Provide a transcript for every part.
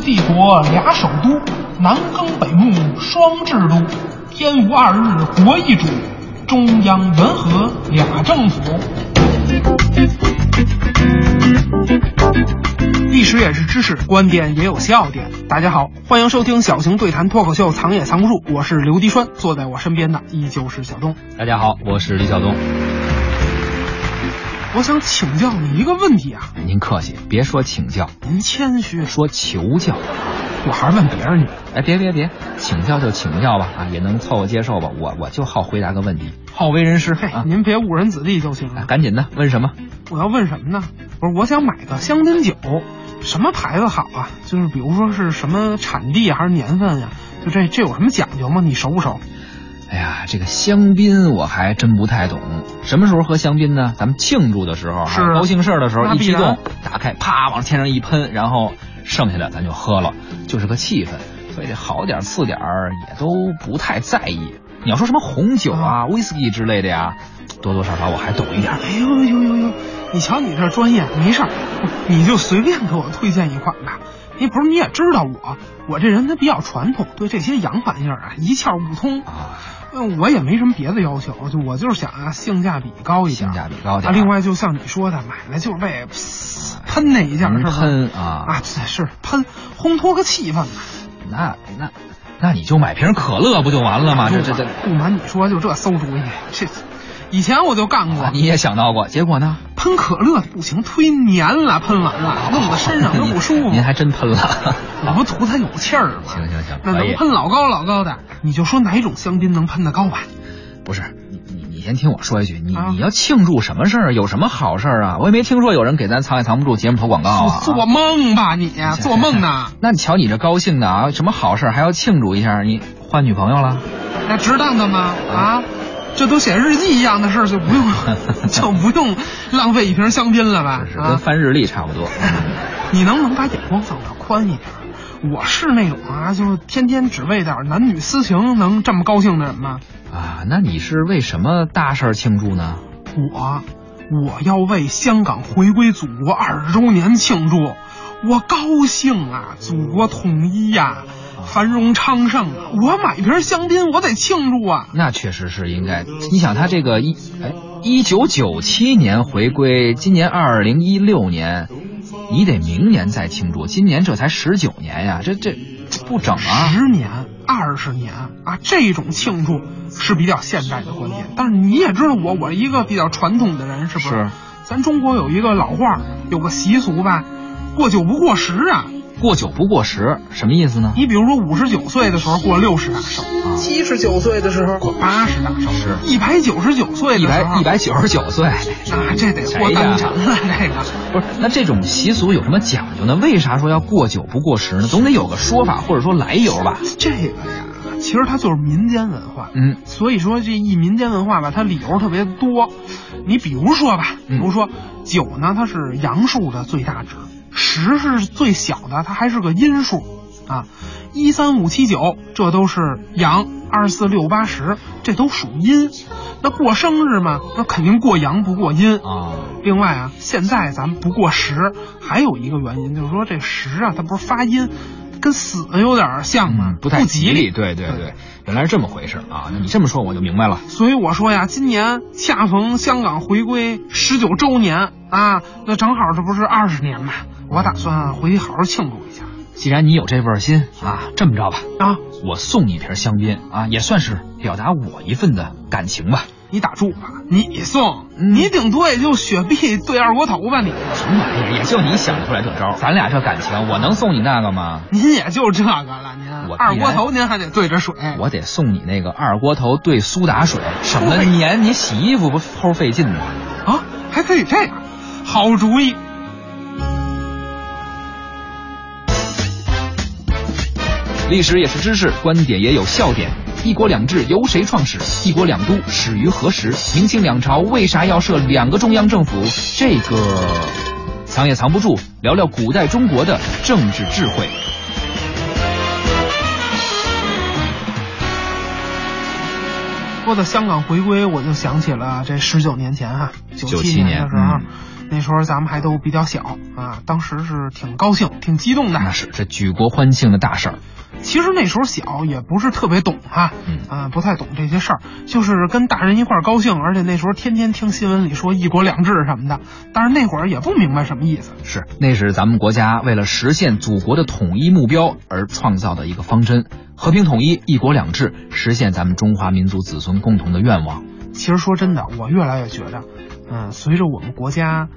帝国俩首都，南耕北牧双制度，天无二日国一主，中央元和俩政府。历史也是知识，观点也有笑点。大家好，欢迎收听小型对谈脱口秀，藏也藏不住。我是刘迪川，坐在我身边的依旧是小东。大家好，我是李晓东。我想请教你一个问题啊，您客气，别说请教，您谦虚，说求教。我还是问别人去。哎，别别别，请教就请教吧，啊，也能凑合接受吧。我我就好回答个问题，好为人师。嘿，啊，您别误人子弟就行了。赶紧的，问什么？我要问什么呢？不是，我想买个香槟酒，什么牌子好啊？就是比如说是什么产地还是年份呀、就这这有什么讲究吗？你熟不熟？哎呀，这个香槟我还真不太懂。什么时候喝香槟呢？咱们庆祝的时候，是啊高兴事儿的时候，一激动，打开，啪往天上一喷，然后剩下的咱就喝了，就是个气氛。所以这好点儿次点儿也都不太在意。你要说什么红酒啊、威士忌之类的呀，多多少少我还懂一点儿。哎呦呦呦呦！你瞧你这专业，没事儿，你就随便给我推荐一款吧。你不是你也知道我，我这人他比较传统，对这些洋玩意儿啊一窍不通。啊，嗯，我也没什么别的要求，就我就是想啊，性价比高一点，性价比高点啊。另外，就像你说的，买来就是为喷那一下，是吧？喷啊啊，是喷，烘托个气氛嘛。那那那你就买瓶可乐不就完了吗？这这这，不瞒你说，就这馊主意，这以前我就干过。啊你也想到过，结果呢？喷可乐不行，忒黏了，喷完了弄得身上都不舒服。您还真喷了。我不图它有气儿吗？行行行那能喷老高老高的，你就说哪种香槟能喷得高吧？不是你你你先听我说一句，你、啊你要庆祝什么事儿？有什么好事儿啊？我也没听说有人给咱藏也藏不住节目投广告啊。做梦吧你，做梦呢？那你瞧你这高兴的啊，什么好事还要庆祝一下？你换女朋友了？那值当的吗？啊，这都写日记一样的事儿，就不用 就不用浪费一瓶香槟了吧？是跟啊，翻日历差不多。你能不能把眼光放得宽一点？我是那种啊，就是天天只为点男女私情能这么高兴的人吗？啊，那你是为什么大事儿庆祝呢？我我要为香港回归祖国二十周年庆祝，我高兴啊！祖国统一呀、繁荣昌盛啊！我买瓶香槟，我得庆祝啊！那确实是应该。你想，他这个一哎一九九七年回归，今年二零一六年，你得明年再庆祝，今年这才十九年呀，这这不整啊！十年、二十年啊，这种庆祝是比较现代的观点。但是你也知道我，我一个比较传统的人，是不是？是咱中国有一个老话，有个习俗吧，过九不过十啊。过九不过十，什么意思呢？你比如说五十九岁的时候过六十大寿，七十九岁的时候过八十大寿，是一百九十九岁的一时候百一百九十九岁，啊，这得过单程了，这个。不是？那这种习俗有什么讲究呢？为啥说要过九不过十呢？总得有个说法或者说来由吧？这个呀，其实它就是民间文化。嗯，所以说这一民间文化吧，它理由特别多。你比如说吧，比嗯如说九呢，它是阳数的最大值，十是最小的，它还是个阴数啊。一三五七九这都是阳，二四六八十这都属阴。那过生日嘛，那肯定过阳不过阴。啊，另外啊，现在咱们不过十，还有一个原因就是说这十啊，它不是发音跟死有点像吗？嗯，不太吉利。对对对，原来是这么回事啊！那你这么说我就明白了。所以我说呀，今年恰逢香港回归十九周年啊，那正好这不是二十年嘛，我打算回去好好庆祝一下既然你有这份心啊，这么着吧，啊。我送你一瓶香槟啊，也算是表达我一份的感情吧。你打住吧，你送，嗯你顶多也就雪碧兑二锅头吧，你什么玩意儿？也就你想得出来这招，咱俩这感情，我能送你那个吗？您也就这个了，您我二锅头您还得兑着水，我得送你那个二锅头兑苏打水，省得粘你洗衣服不齁费劲吗。啊，还可以这样，好主意。历史也是知识，观点也有笑点。一国两制由谁创始？一国两都始于何时？明清两朝为啥要设两个中央政府？这个藏也藏不住，聊聊古代中国的政治智慧。说到香港回归，我就想起了这十九年前哈，九七年的时候，嗯、那时候咱们还都比较小啊，当时是挺高兴、挺激动的。那是这举国欢庆的大事儿。其实那时候小，也不是特别懂哈，嗯啊，不太懂这些事儿，就是跟大人一块儿高兴，而且那时候天天听新闻里说一国两制什么的，但是那会儿也不明白什么意思。是，那是咱们国家为了实现祖国的统一目标而创造的一个方针，和平统一、一国两制，实现咱们中华民族子孙共同的愿望。其实说真的，我越来越觉得，嗯，随着我们国家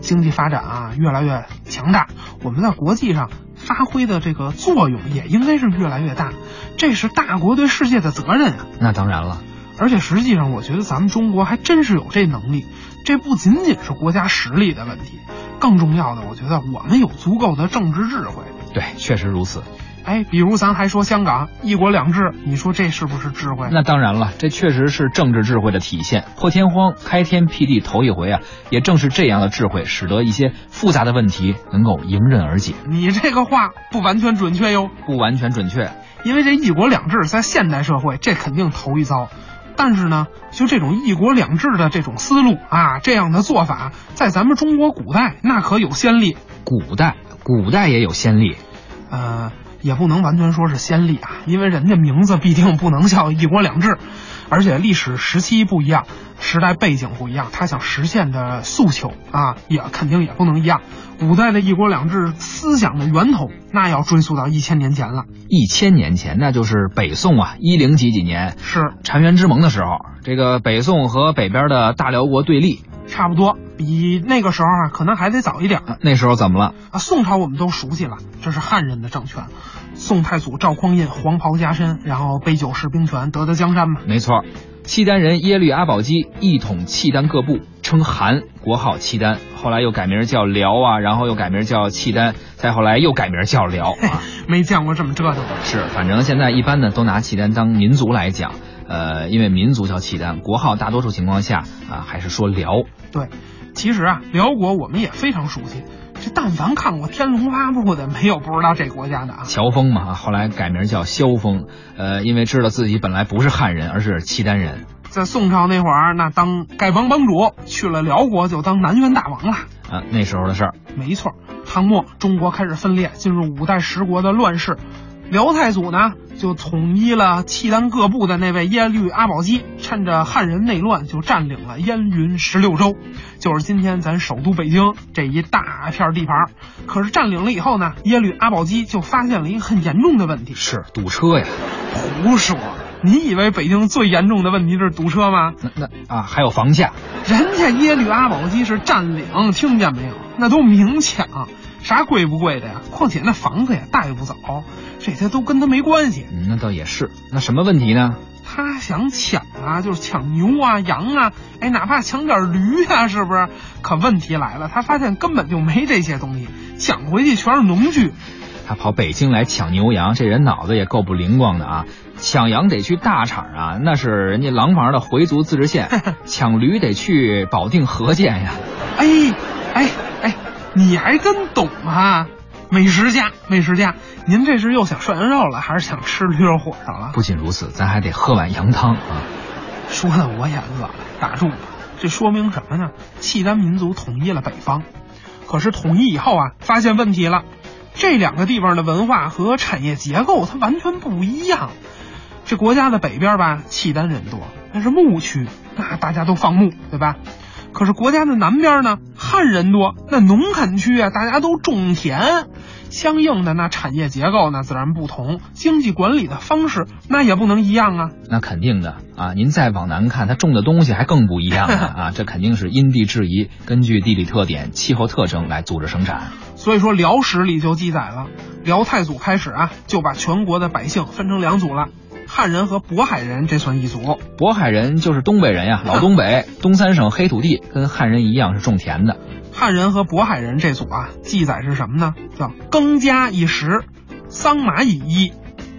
经济发展啊越来越强大，我们在国际上发挥的这个作用也应该是越来越大，这是大国对世界的责任啊。那当然了，而且实际上，我觉得咱们中国还真是有这能力。这不仅仅是国家实力的问题，更重要的，我觉得我们有足够的政治智慧。对，确实如此。哎，比如咱还说香港一国两制，你说这是不是智慧？那当然了，这确实是政治智慧的体现。破天荒、开天辟地头一回啊，也正是这样的智慧，使得一些复杂的问题能够迎刃而解。你这个话不完全准确哟，不完全准确，因为这一国两制在现代社会这肯定头一遭。但是呢，就这种一国两制的这种思路啊，这样的做法，在咱们中国古代那可有先例。古代，古代也有先例。呃。也不能完全说是先例啊，因为人家名字必定不能叫一国两制，而且历史时期不一样，时代背景不一样，他想实现的诉求啊，也肯定也不能一样。古代的一国两制思想的源头，那要追溯到一千年前了。一千年前，那就是北宋啊，一零几几年，是澶渊之盟的时候，这个北宋和北边的大辽国对立。差不多，比那个时候啊，可能还得早一点。那时候怎么了？啊，宋朝我们都熟悉了，这是汉人的政权，宋太祖赵匡胤黄袍加身，然后杯酒释兵权，得得江山嘛。没错，契丹人耶律阿保机一统契丹各部，称韩，国号契丹，后来又改名叫辽啊，然后又改名叫契丹，再后来又改名叫辽啊。没见过这么折腾的。是，反正现在一般呢都拿契丹当民族来讲。呃，因为民族叫契丹，国号大多数情况下啊还是说辽。对，其实啊，辽国我们也非常熟悉。这但凡看过《天龙八部》的，没有不知道这国家的啊。乔峰嘛，后来改名叫萧峰。呃，因为知道自己本来不是汉人，而是契丹人。在宋朝那会儿，那当丐帮帮主，去了辽国就当南园大王了。啊，那时候的事儿。没错，唐末中国开始分裂，进入五代十国的乱世。辽太祖呢，就统一了契丹各部的那位耶律阿保机，趁着汉人内乱，就占领了燕云十六州，就是今天咱首都北京这一大片地盘。可是占领了以后呢，耶律阿保机就发现了一个很严重的问题，是堵车呀。胡说！你以为北京最严重的问题是堵车吗？那那啊，还有房价。人家耶律阿保机是占领，听见没有？那都明抢。啥贵不贵的呀？况且那房子也带不走，这些都跟他没关系。嗯，那倒也是。那什么问题呢？他想抢啊，就是抢牛啊、羊啊，哎，哪怕抢点驴啊，是不是？可问题来了，他发现根本就没这些东西，抢回去全是农具。他跑北京来抢牛羊，这人脑子也够不灵光的啊！抢羊得去大厂啊，那是人家廊坊的回族自治县；抢驴得去保定河间呀。哎！你还真懂啊，美食家，美食家，您这是又想涮羊肉了，还是想吃驴肉火烧了？不仅如此，咱还得喝碗羊汤啊！说的我也饿了，打住吧。这说明什么呢？契丹民族统一了北方，可是统一以后啊，发现问题了，这两个地方的文化和产业结构它完全不一样。这国家的北边吧，契丹人多，那是牧区，那大家都放牧，对吧？可是国家的南边呢，汉人多，那农垦区啊，大家都种田，相应的那产业结构呢自然不同，经济管理的方式那也不能一样啊。那肯定的啊，您再往南看，它种的东西还更不一样了啊，这肯定是因地制宜，根据地理特点、气候特征来组织生产。所以说，辽史里就记载了，辽太祖开始啊，就把全国的百姓分成两组了。汉人和渤海人，这算一组。渤海人就是东北人呀，老东北，东三省黑土地，跟汉人一样是种田的。汉人和渤海人这组啊，记载是什么呢？叫耕家以食，桑麻以一，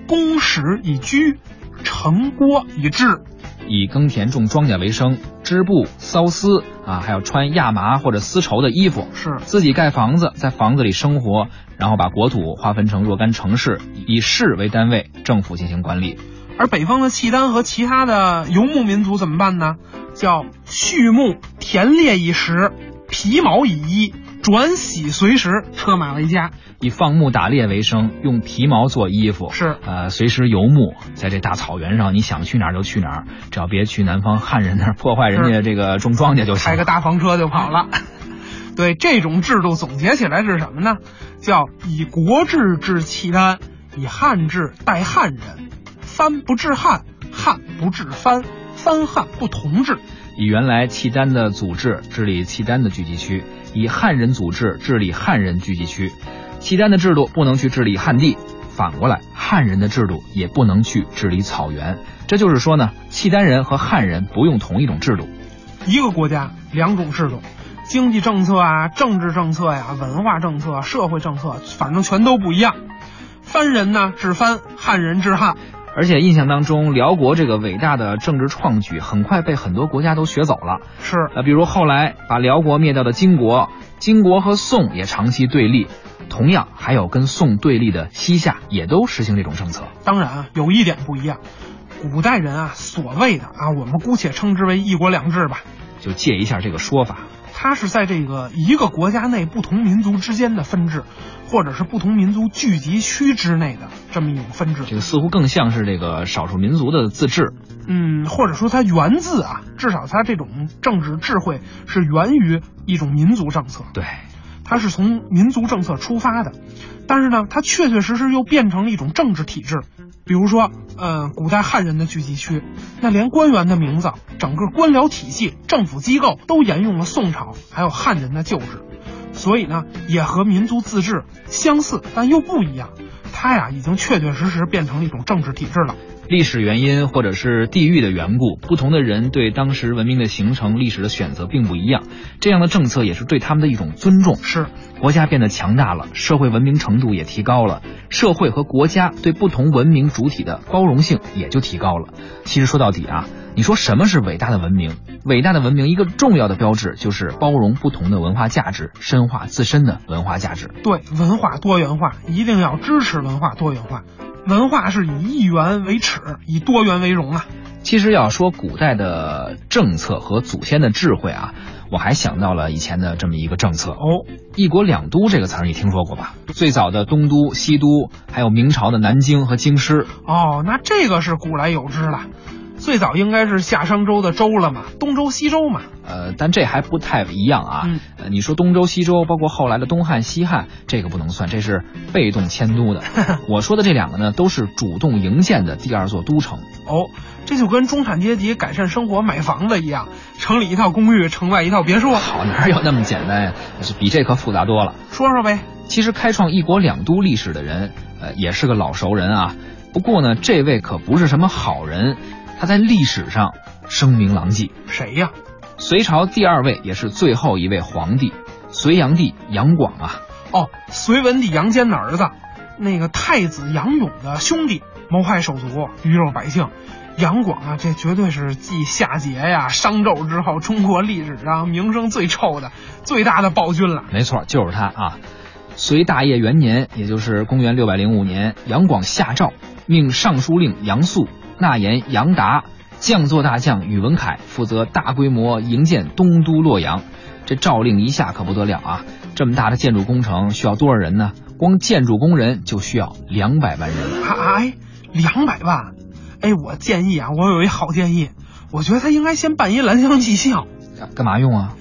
供食以居，城郭以制。以耕田种庄稼为生，织布、缫丝啊，还有穿亚麻或者丝绸的衣服，是自己盖房子，在房子里生活，然后把国土划分成若干城市，以市为单位，政府进行管理。而北方的契丹和其他的游牧民族怎么办呢？叫畜牧田猎以食，皮毛以衣，转徙随时，车马为家。以放牧打猎为生，用皮毛做衣服，是呃，随时游牧，在这大草原上，你想去哪儿就去哪儿，只要别去南方汉人那儿破坏人家这个种庄稼就行。开个大房车就跑了。对这种制度总结起来是什么呢？叫以国制治契丹，以汉制待汉人，藩不治汉，汉不治藩，藩汉不同治。以原来契丹的祖制治理契丹的聚集区，以汉人祖制治理汉人聚集区。契丹的制度不能去治理汉地，反过来，汉人的制度也不能去治理草原。这就是说呢，契丹人和汉人不用同一种制度。一个国家两种制度，经济政策啊、政治政策呀、文化政策、社会政策，反正全都不一样。藩人呢治藩，汉人治汉。而且印象当中，辽国这个伟大的政治创举，很快被很多国家都学走了。是呃，比如后来把辽国灭掉的金国，金国和宋也长期对立。同样，还有跟宋对立的西夏，也都实行这种政策。当然啊，有一点不一样，古代人啊，所谓的啊，我们姑且称之为一国两制吧，就借一下这个说法。它是在这个一个国家内不同民族之间的分治，或者是不同民族聚集区之内的这么一种分治。这个似乎更像是这个少数民族的自治。嗯，或者说它源自啊，至少它这种政治智慧是源于一种民族政策。对。它是从民族政策出发的，但是呢，它确确实实又变成了一种政治体制。比如说，呃，古代汉人的聚集区，那连官员的名字、整个官僚体系、政府机构都沿用了宋朝还有汉人的旧制，所以呢，也和民族自治相似，但又不一样。它呀，已经确确实实变成了一种政治体制了。历史原因或者是地域的缘故，不同的人对当时文明的形成、历史的选择并不一样。这样的政策也是对他们的一种尊重。是，国家变得强大了，社会文明程度也提高了，社会和国家对不同文明主体的包容性也就提高了。其实说到底啊，你说什么是伟大的文明？伟大的文明一个重要的标志就是包容不同的文化价值，深化自身的文化价值。对，文化多元化一定要支持文化多元化。文化是以一元为尺，以多元为荣啊。其实要说古代的政策和祖先的智慧啊，我还想到了以前的这么一个政策哦，“一国两都”这个词儿你听说过吧？最早的东都、西都，还有明朝的南京和京师。哦，那这个是古来有之了。最早应该是夏商周的周了嘛，东周西周嘛。呃，但这还不太一样啊。嗯，呃，你说东周西周，包括后来的东汉西汉，这个不能算，这是被动迁都的。我说的这两个呢，都是主动营建的第二座都城。哦，这就跟中产阶级改善生活买房子一样，城里一套公寓，城外一套别墅。好，哪有那么简单呀？比这可复杂多了。说说呗。其实开创一国两都历史的人，呃，也是个老熟人啊。不过呢，这位可不是什么好人。他在历史上声名狼藉，谁呀？隋朝第二位也是最后一位皇帝，隋炀帝杨广啊。哦，隋文帝杨坚的儿子，那个太子杨勇的兄弟，谋害手足，鱼肉百姓。杨广啊，这绝对是继夏桀呀、商纣之后，中国历史上名声最臭的、最大的暴君了。没错，就是他啊。隋大业元年，也就是公元六百零五年，杨广下诏，命尚书令杨素。纳言杨达，将作大将宇文恺负责大规模营建东都洛阳。这诏令一下可不得了啊！这么大的建筑工程需要多少人呢？光建筑工人就需要两百万人。哎，两百万！哎，我建议啊，我有一好建议，我觉得他应该先办一蓝翔技校。干嘛用啊？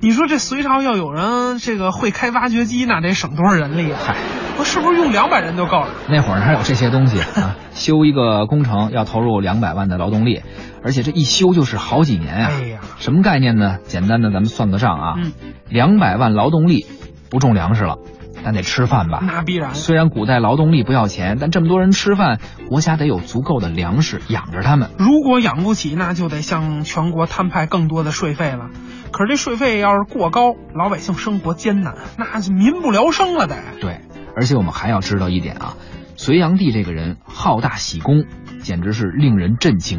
你说这隋朝要有人这个会开挖掘机，那得省多少人力啊？嗨。我是不是用两百人就够了？那会儿哪有这些东西啊？修一个工程要投入两百万的劳动力，而且这一修就是好几年啊！哎呀，什么概念呢？简单的，咱们算个账啊。嗯。两百万劳动力不种粮食了，但得吃饭吧？那必然。虽然古代劳动力不要钱，但这么多人吃饭，国家得有足够的粮食养着他们。如果养不起，那就得向全国摊派更多的税费了。可是这税费要是过高，老百姓生活艰难，那就民不聊生了得。对。而且我们还要知道一点啊，隋炀帝这个人好大喜功，简直是令人震惊。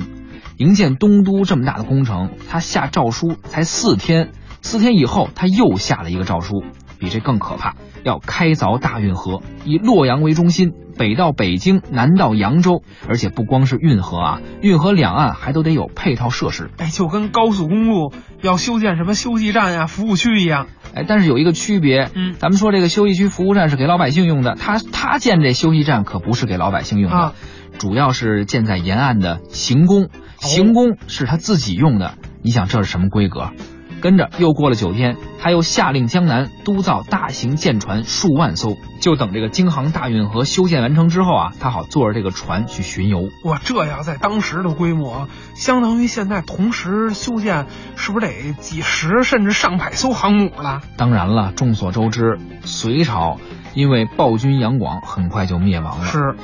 营建东都这么大的工程，他下诏书才四天，四天以后他又下了一个诏书，比这更可怕，要开凿大运河，以洛阳为中心，北到北京，南到扬州，而且不光是运河啊，运河两岸还都得有配套设施。哎，就跟高速公路要修建什么休息站呀、服务区一样。哎，但是有一个区别，嗯咱们说这个休息区服务站是给老百姓用的，他他建这休息站可不是给老百姓用的，啊主要是建在沿岸的行宫，行宫是他自己用的。你想这是什么规格？跟着又过了九天，他又下令江南督造大型舰船数万艘，就等这个京杭大运河修建完成之后啊，他好坐着这个船去巡游。哇，这要在当时的规模，相当于现在同时修建，是不是得几十甚至上百艘航母了？当然了，众所周知，隋朝因为暴君杨广很快就灭亡了。是，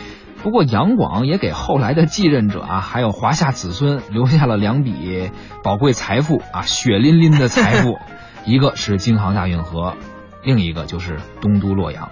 不过杨广也给后来的继任者啊，还有华夏子孙留下了两笔宝贵财富啊，血淋淋的财富，一个是京杭大运河，另一个就是东都洛阳，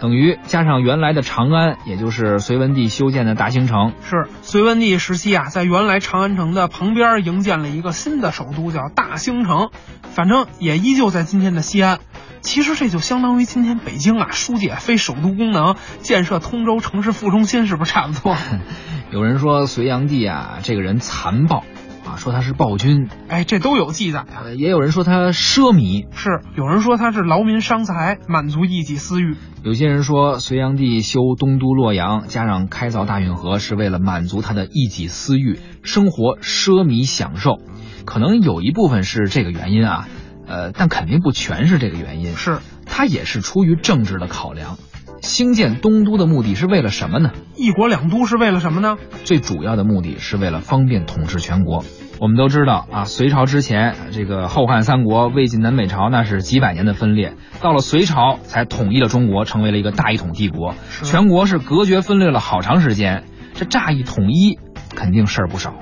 等于加上原来的长安，也就是隋文帝修建的大兴城，是隋文帝时期啊，在原来长安城的旁边营建了一个新的首都，叫大兴城，反正也依旧在今天的西安。其实这就相当于今天北京啊，疏解非首都功能，建设通州城市副中心，是不是差不多？有人说隋炀帝啊，这个人残暴啊，说他是暴君，哎，这都有记载啊。呃也有人说他奢靡，是有人说他是劳民伤财，满足一己私欲。有些人说，隋炀帝修东都洛阳，加上开凿大运河，是为了满足他的一己私欲，生活奢靡享受。可能有一部分是这个原因啊，呃，但肯定不全是这个原因。是他也是出于政治的考量。兴建东都的目的是为了什么呢？一国两都是为了什么呢？最主要的目的是为了方便统治全国。我们都知道啊，隋朝之前，这个后汉三国、魏晋南北朝那是几百年的分裂，到了隋朝才统一了中国，成为了一个大一统帝国。全国是隔绝分裂了好长时间，这乍一统一，肯定事儿不少。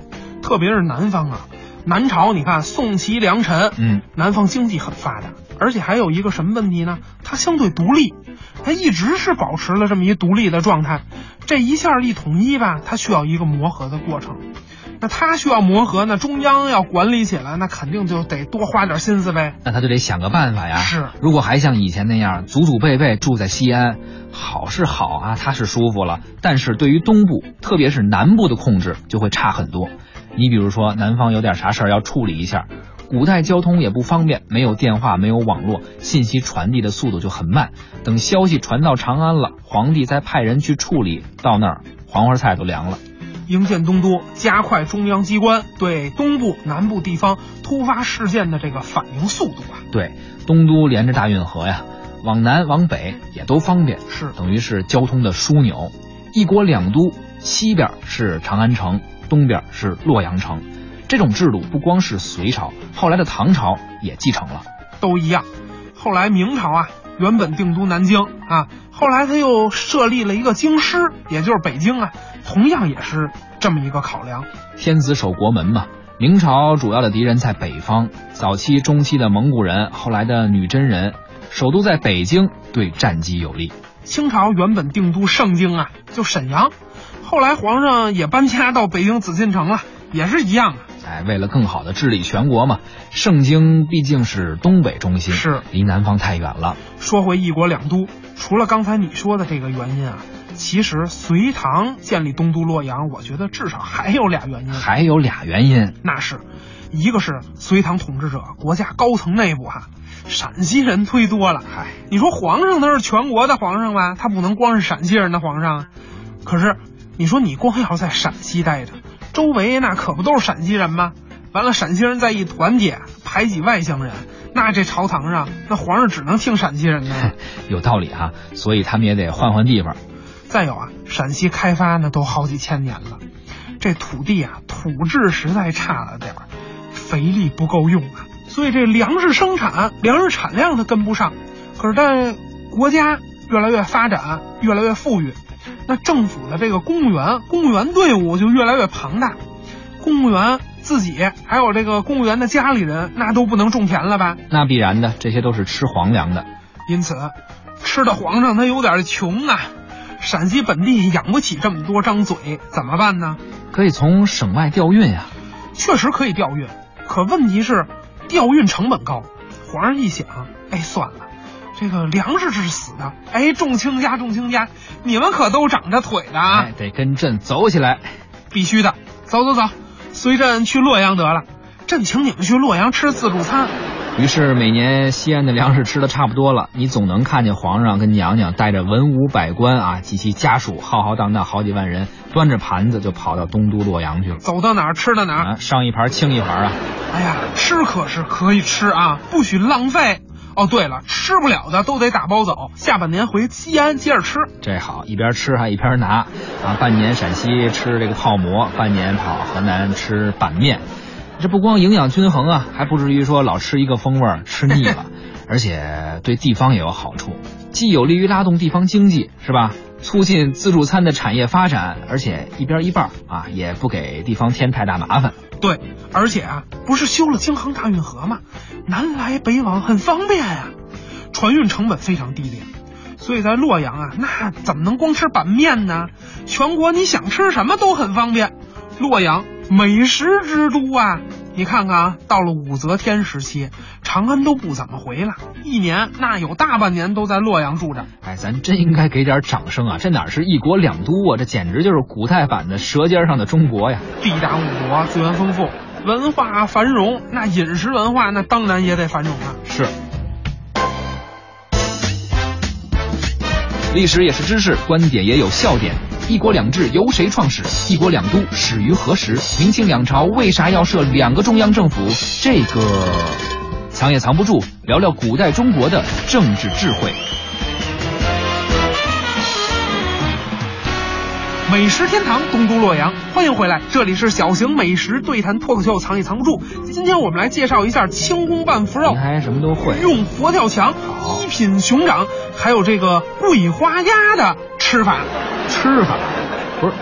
特别是南方啊，南朝你看宋齐梁陈，嗯，南方经济很发达，而且还有一个什么问题呢？它相对独立，它一直是保持了这么一独立的状态。这一下一统一吧，它需要一个磨合的过程。那它需要磨合那，中央要管理起来，那肯定就得多花点心思呗。那他就得想个办法呀。是，如果还像以前那样祖祖辈辈住在西安，好是好啊，他是舒服了，但是对于东部，特别是南部的控制就会差很多。你比如说，南方有点啥事儿要处理一下，古代交通也不方便，没有电话，没有网络，信息传递的速度就很慢。等消息传到长安了，皇帝再派人去处理，到那儿黄花菜都凉了。营建东都，加快中央机关对东部、南部地方突发事件的这个反应速度啊。对，东都连着大运河呀，往南往北也都方便，是等于是交通的枢纽。一国两都，西边是长安城，东边是洛阳城。这种制度不光是隋朝，后来的唐朝也继承了。都一样。后来明朝啊，原本定都南京啊，后来他又设立了一个京师，也就是北京啊，同样也是这么一个考量。天子守国门嘛。明朝主要的敌人在北方，早期、中期的蒙古人，后来的女真人，首都在北京，对战机有利。清朝原本定都盛京啊，就沈阳，后来皇上也搬家到北京紫禁城了，也是一样啊。哎，为了更好的治理全国嘛，盛京毕竟是东北中心，是离南方太远了。说回一国两都，除了刚才你说的这个原因啊，其实隋唐建立东都洛阳，我觉得至少还有俩原因。还有俩原因，那是一个是隋唐统治者国家高层内部哈、陕西人忒多了。嗨，你说皇上他是全国的皇上吧，他不能光是陕西人的皇上啊。可是你说你光要在陕西待着，周围那可不都是陕西人吗？完了，陕西人再一团结，排挤外乡人，那这朝堂上那皇上只能听陕西人的。有道理哈、所以他们也得换换地方。再有啊，陕西开发呢都好几千年了，这土地啊土质实在差了点儿，肥力不够用啊，所以这粮食生产、粮食产量它跟不上。可是但国家越来越发展，越来越富裕，那政府的这个公务员、公务员队伍就越来越庞大，公务员自己还有这个公务员的家里人，那都不能种田了吧？那必然的，这些都是吃皇粮的。因此，吃的皇上他有点穷啊，陕西本地养不起这么多张嘴，怎么办呢？可以从省外调运呀。确实可以调运，可问题是调运成本高。皇上一想，哎，算了，这个粮食是死的，哎，众卿家，众卿家，你们可都长着腿的啊，哎，得跟朕走起来。必须的，走走走，随朕去洛阳得了，朕请你们去洛阳吃自助餐。于是每年西安的粮食吃的差不多了，你总能看见皇上跟娘娘带着文武百官啊及其家属浩浩荡荡好几万人，端着盘子就跑到东都洛阳去了。走到哪儿吃到哪儿，啊，上一盘清一盘啊。哎呀，吃可是可以吃啊，不许浪费。哦，对了，吃不了的都得打包走，下半年回西安接着吃。这好，一边吃还一边拿啊！半年陕西吃这个泡馍，半年跑河南吃板面。这不光营养均衡啊，还不至于说老吃一个风味儿吃腻了，而且对地方也有好处，既有利于拉动地方经济，是吧？促进自助餐的产业发展，而且一边一半啊，也不给地方添太大麻烦。对，而且啊，不是修了京杭大运河吗？南来北往很方便啊、船运成本非常低廉，所以在洛阳啊，那怎么能光吃板面呢？全国你想吃什么都很方便。洛阳美食之都啊！你看看啊，到了武则天时期，长安都不怎么回来，一年那有大半年都在洛阳住着。哎，咱真应该给点掌声啊！这哪是一国两都啊？这简直就是古代版的《舌尖上的中国》呀！地大物博，资源丰富，文化繁荣，那饮食文化那当然也得繁荣啊。是。历史也是知识，观点也有笑点。一国两制由谁创始？一国两都始于何时？明清两朝为啥要设两个中央政府？这个藏也藏不住，聊聊古代中国的政治智慧。美食天堂东都洛阳，欢迎回来，这里是小型美食对谈脱口秀，藏也藏不住。今天我们来介绍一下清宫拌腐肉您，还什么都会？用佛跳墙、一品熊掌，还有这个桂花鸭的吃法。吃法不是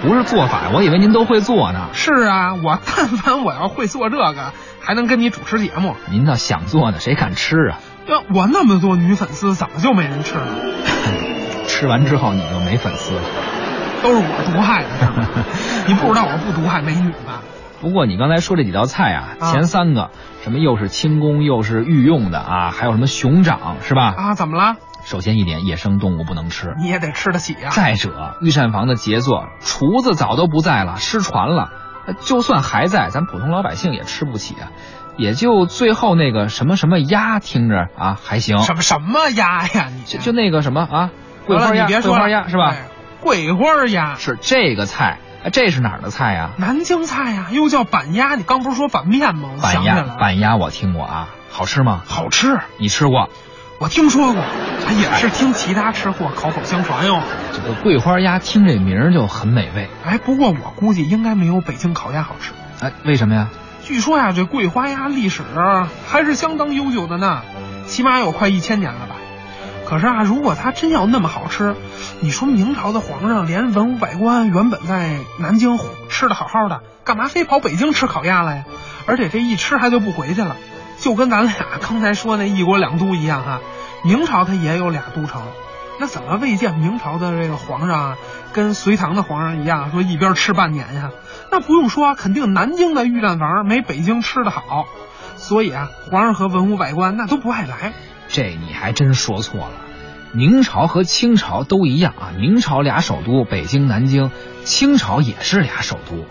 不是做法，我以为您都会做呢。是啊，我但凡我要会做这个，还能跟你主持节目。您倒想做呢，谁敢吃啊？那，我那么多女粉丝，怎么就没人吃呢？吃完之后你就没粉丝了。都是我毒害的？你不知道我不毒害美女吧？不过你刚才说这几道菜啊，啊前三个什么又是清宫又是御用的啊，还有什么熊掌是吧？啊，怎么了？首先一点，野生动物不能吃。你也得吃得起呀、再者，御膳房的杰作，厨子早都不在了，失传了。呃就算还在，咱普通老百姓也吃不起啊。也就最后那个什么什么鸭，听着啊还行。什么什么鸭呀？你就就那个什么啊，桂花鸭，桂花鸭是吧？哎桂花鸭是这个菜，哎这是哪儿的菜呀、南京菜呀，又叫板鸭。你刚不是说板面吗？板鸭板鸭我听过啊，好吃吗？好吃，你吃过？我听说过，哎也是听其他吃货口口相传哟。这个桂花鸭听这名儿就很美味，哎，不过我估计应该没有北京烤鸭好吃。哎，为什么呀？据说呀，这桂花鸭历史还是相当悠久的呢，起码有快一千年了吧。可是啊，如果它真要那么好吃，你说明朝的皇上连文武百官原本在南京吃的好好的，干嘛非跑北京吃烤鸭来呀？而且这一吃还就不回去了，就跟咱俩刚才说那一国两都一样哈。明朝它也有俩都城，那怎么未见明朝的这个皇上啊，跟隋唐的皇上一样，说一边吃半年呀？那不用说，肯定南京的御膳房没北京吃的好，所以啊，皇上和文武百官那都不爱来。这你还真说错了。明朝和清朝都一样啊，明朝俩首都北京、南京，清朝也是俩首都，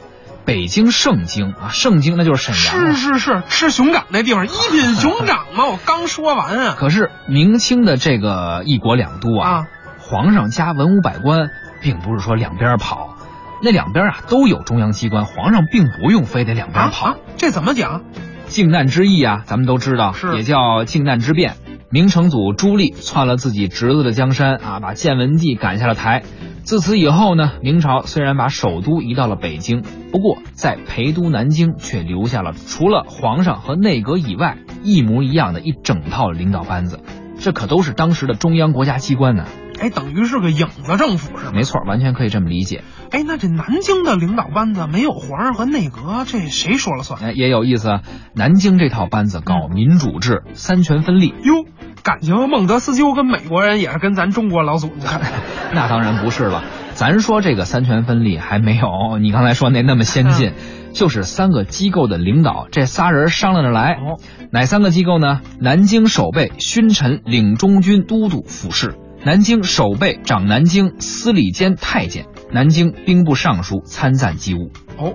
北京盛京啊，盛京那就是沈阳、啊。是是是，吃熊掌那地方，一品熊掌嘛，我刚说完啊。可是明清的这个一国两都啊，啊皇上加文武百官，并不是说两边跑，那两边啊都有中央机关，皇上并不用非得两边啊跑。啊，这怎么讲？靖难之役啊，咱们都知道，是也叫靖难之变。明成祖朱棣篡了自己侄子的江山啊，把建文帝赶下了台。自此以后呢，明朝虽然把首都移到了北京，不过在陪都南京却留下了除了皇上和内阁以外一模一样的一整套领导班子，这可都是当时的中央国家机关呢。哎，等于是个影子政府是吗？没错，完全可以这么理解。哎，那这南京的领导班子没有皇上和内阁，这谁说了算？哎，也有意思啊。南京这套班子搞民主制，三权分立，哟，感情孟德斯鸠跟美国人也是跟咱中国老祖宗。那当然不是了。咱说这个三权分立还没有你刚才说那那么先进，就是三个机构的领导，这仨人商量着来。哦，哪三个机构呢？南京守备勋臣领中军都督府事，南京守备长南京司礼监太监，南京兵部尚书参赞机务。哦，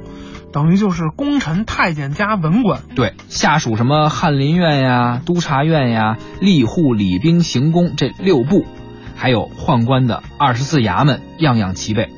等于就是功臣、太监加文官。对，下属什么翰林院呀、督察院呀、吏户、礼兵、刑工这六部，还有宦官的二十四衙门，样样齐备。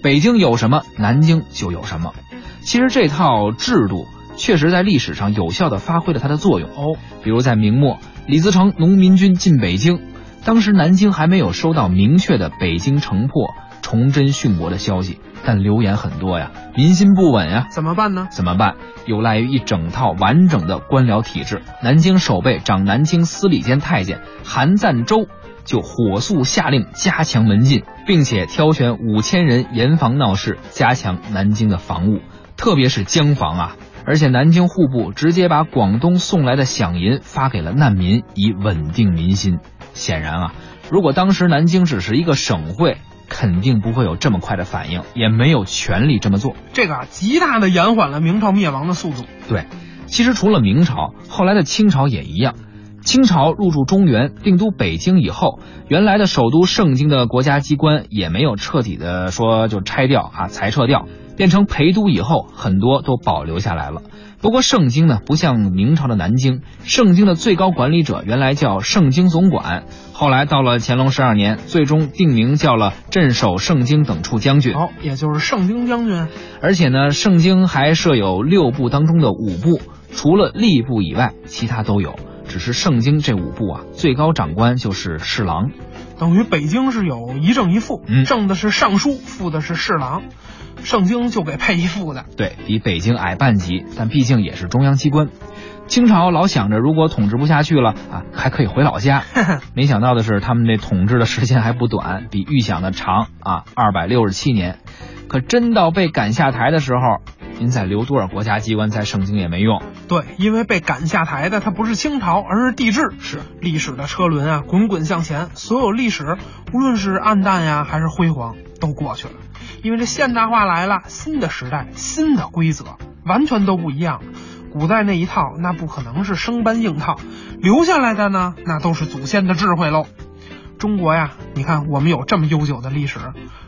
北京有什么，南京就有什么。其实这套制度确实在历史上有效地发挥了它的作用。哦，比如在明末，李自成农民军进北京，当时南京还没有收到明确的北京城破、崇祯殉国的消息，但流言很多呀，民心不稳呀。怎么办呢？怎么办？有赖于一整套完整的官僚体制。南京守备长南京司礼监太监韩赞周就火速下令加强门禁，并且挑选五千人严防闹事，加强南京的防务，特别是江防啊。而且南京户部直接把广东送来的饷银发给了难民，以稳定民心。显然啊，如果当时南京只是一个省会，肯定不会有这么快的反应，也没有权利这么做。这个啊，极大的延缓了明朝灭亡的速度。对，其实除了明朝，后来的清朝也一样。清朝入驻中原，定都北京以后，原来的首都盛京的国家机关也没有彻底的说就拆掉啊，裁撤掉，变成陪都以后，很多都保留下来了。不过圣经呢，不像明朝的南京，圣经的最高管理者原来叫圣经总管，后来到了乾隆十二年，最终定名叫了镇守圣经等处将军。哦，也就是圣经将军。而且呢，圣经还设有六部当中的五部，除了吏部以外，其他都有。只是圣经这五部啊，最高长官就是侍郎。等于北京是有一正一副，嗯正的是尚书，副的是侍郎，盛京就给配一副的。对比北京矮半级，但毕竟也是中央机关。清朝老想着如果统治不下去了啊，还可以回老家。没想到的是，他们这统治的时间还不短，比预想的长啊，二百六十七年。可真到被赶下台的时候，您再留多少国家机关在盛京也没用。对，因为被赶下台的，它不是清朝，而是帝制。是历史的车轮啊，滚滚向前，所有历史，无论是暗淡呀，还是辉煌，都过去了。因为这现代化来了，新的时代，新的规则，完全都不一样。古代那一套，那不可能是生搬硬套，留下来的呢，那都是祖先的智慧喽。中国呀，你看我们有这么悠久的历史，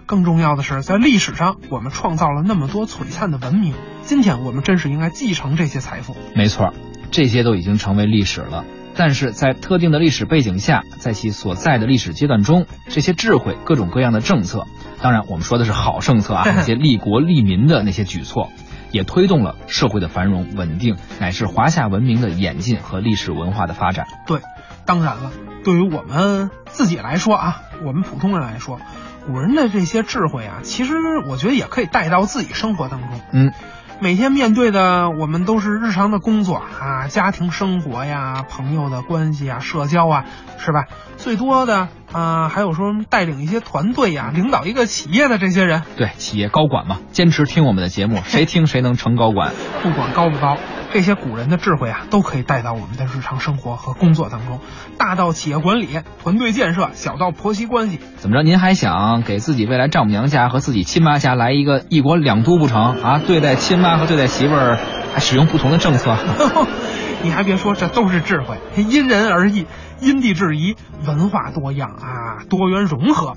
更重要的是，在历史上我们创造了那么多璀璨的文明。今天我们真是应该继承这些财富。没错，这些都已经成为历史了。但是在特定的历史背景下，在其所在的历史阶段中，这些智慧、各种各样的政策，当然我们说的是好政策啊，那些利国利民的那些举措，也推动了社会的繁荣稳定，乃至华夏文明的演进和历史文化的发展。对，当然了，对于我们自己来说啊，我们普通人来说，古人的这些智慧啊，其实我觉得也可以带到自己生活当中。嗯，每天面对的我们都是日常的工作啊、家庭生活呀、朋友的关系啊、社交啊，是吧？最多的啊、还有说带领一些团队呀、领导一个企业的这些人，对，企业高管嘛，坚持听我们的节目，谁听谁能成高管。不管高不高，这些古人的智慧啊，都可以带到我们的日常生活和工作当中。大到企业管理、团队建设，小到婆媳关系，怎么着？您还想给自己未来丈母娘家和自己亲妈家来一个一国两都不成啊？对待亲妈和对待媳妇儿还使用不同的政策？你还别说，这都是智慧，因人而异，因地制宜，文化多样啊，多元融合。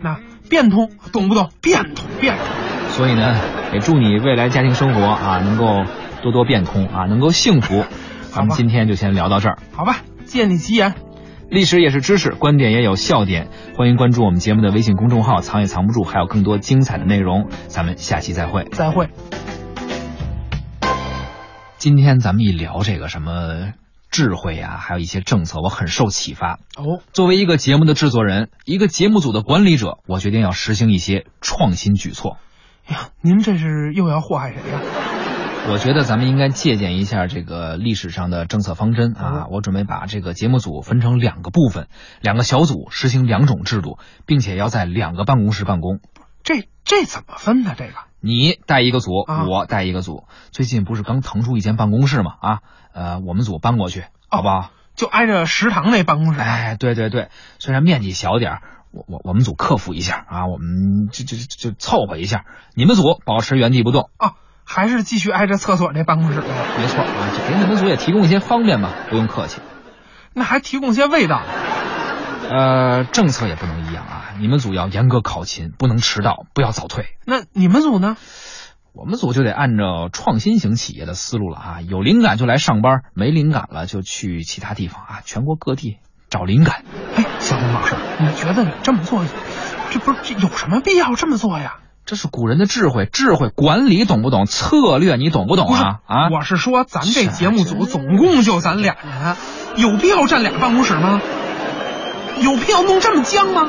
那变通，懂不懂？变通，变通。所以呢，也祝你未来家庭生活啊能够多多变通啊，能够幸福。咱们今天就先聊到这儿。好吧，借你吉言。历史也是知识，观点也有笑点。欢迎关注我们节目的微信公众号“藏也藏不住”，还有更多精彩的内容。咱们下期再会。再会。今天咱们一聊这个什么智慧啊、还有一些政策，我很受启发。哦，作为一个节目的制作人，一个节目组的管理者，我决定要实行一些创新举措。哎呀，您这是又要祸害谁呀、我觉得咱们应该借鉴一下这个历史上的政策方针啊！我准备把这个节目组分成两个部分，两个小组，实行两种制度，并且要在两个办公室办公。这这怎么分呢？这个你带一个组，啊我带一个组。最近不是刚腾出一间办公室吗？啊，呃，我们组搬过去，好不好？就挨着食堂那办公室。哎，对对对，虽然面积小点儿，我我我们组克服一下啊，我们就就就就凑合一下。你们组保持原地不动，啊，还是继续挨着厕所那办公室。没错啊，就给你们组也提供一些方便吧，不用客气。那还提供些味道。呃，政策也不能一样啊，你们组要严格考勤，不能迟到，不要早退。那你们组呢？我们组就得按照创新型企业的思路了啊，有灵感就来上班，没灵感了就去其他地方啊，全国各地找灵感。哎，小东老师，你觉得你这么做，这不是这有什么必要这么做呀？这是古人的智慧，智慧管理懂不懂？策略你懂不懂啊？啊，我是说，咱这节目组总共就咱俩人，有必要占俩办公室吗？有必要弄这么僵吗？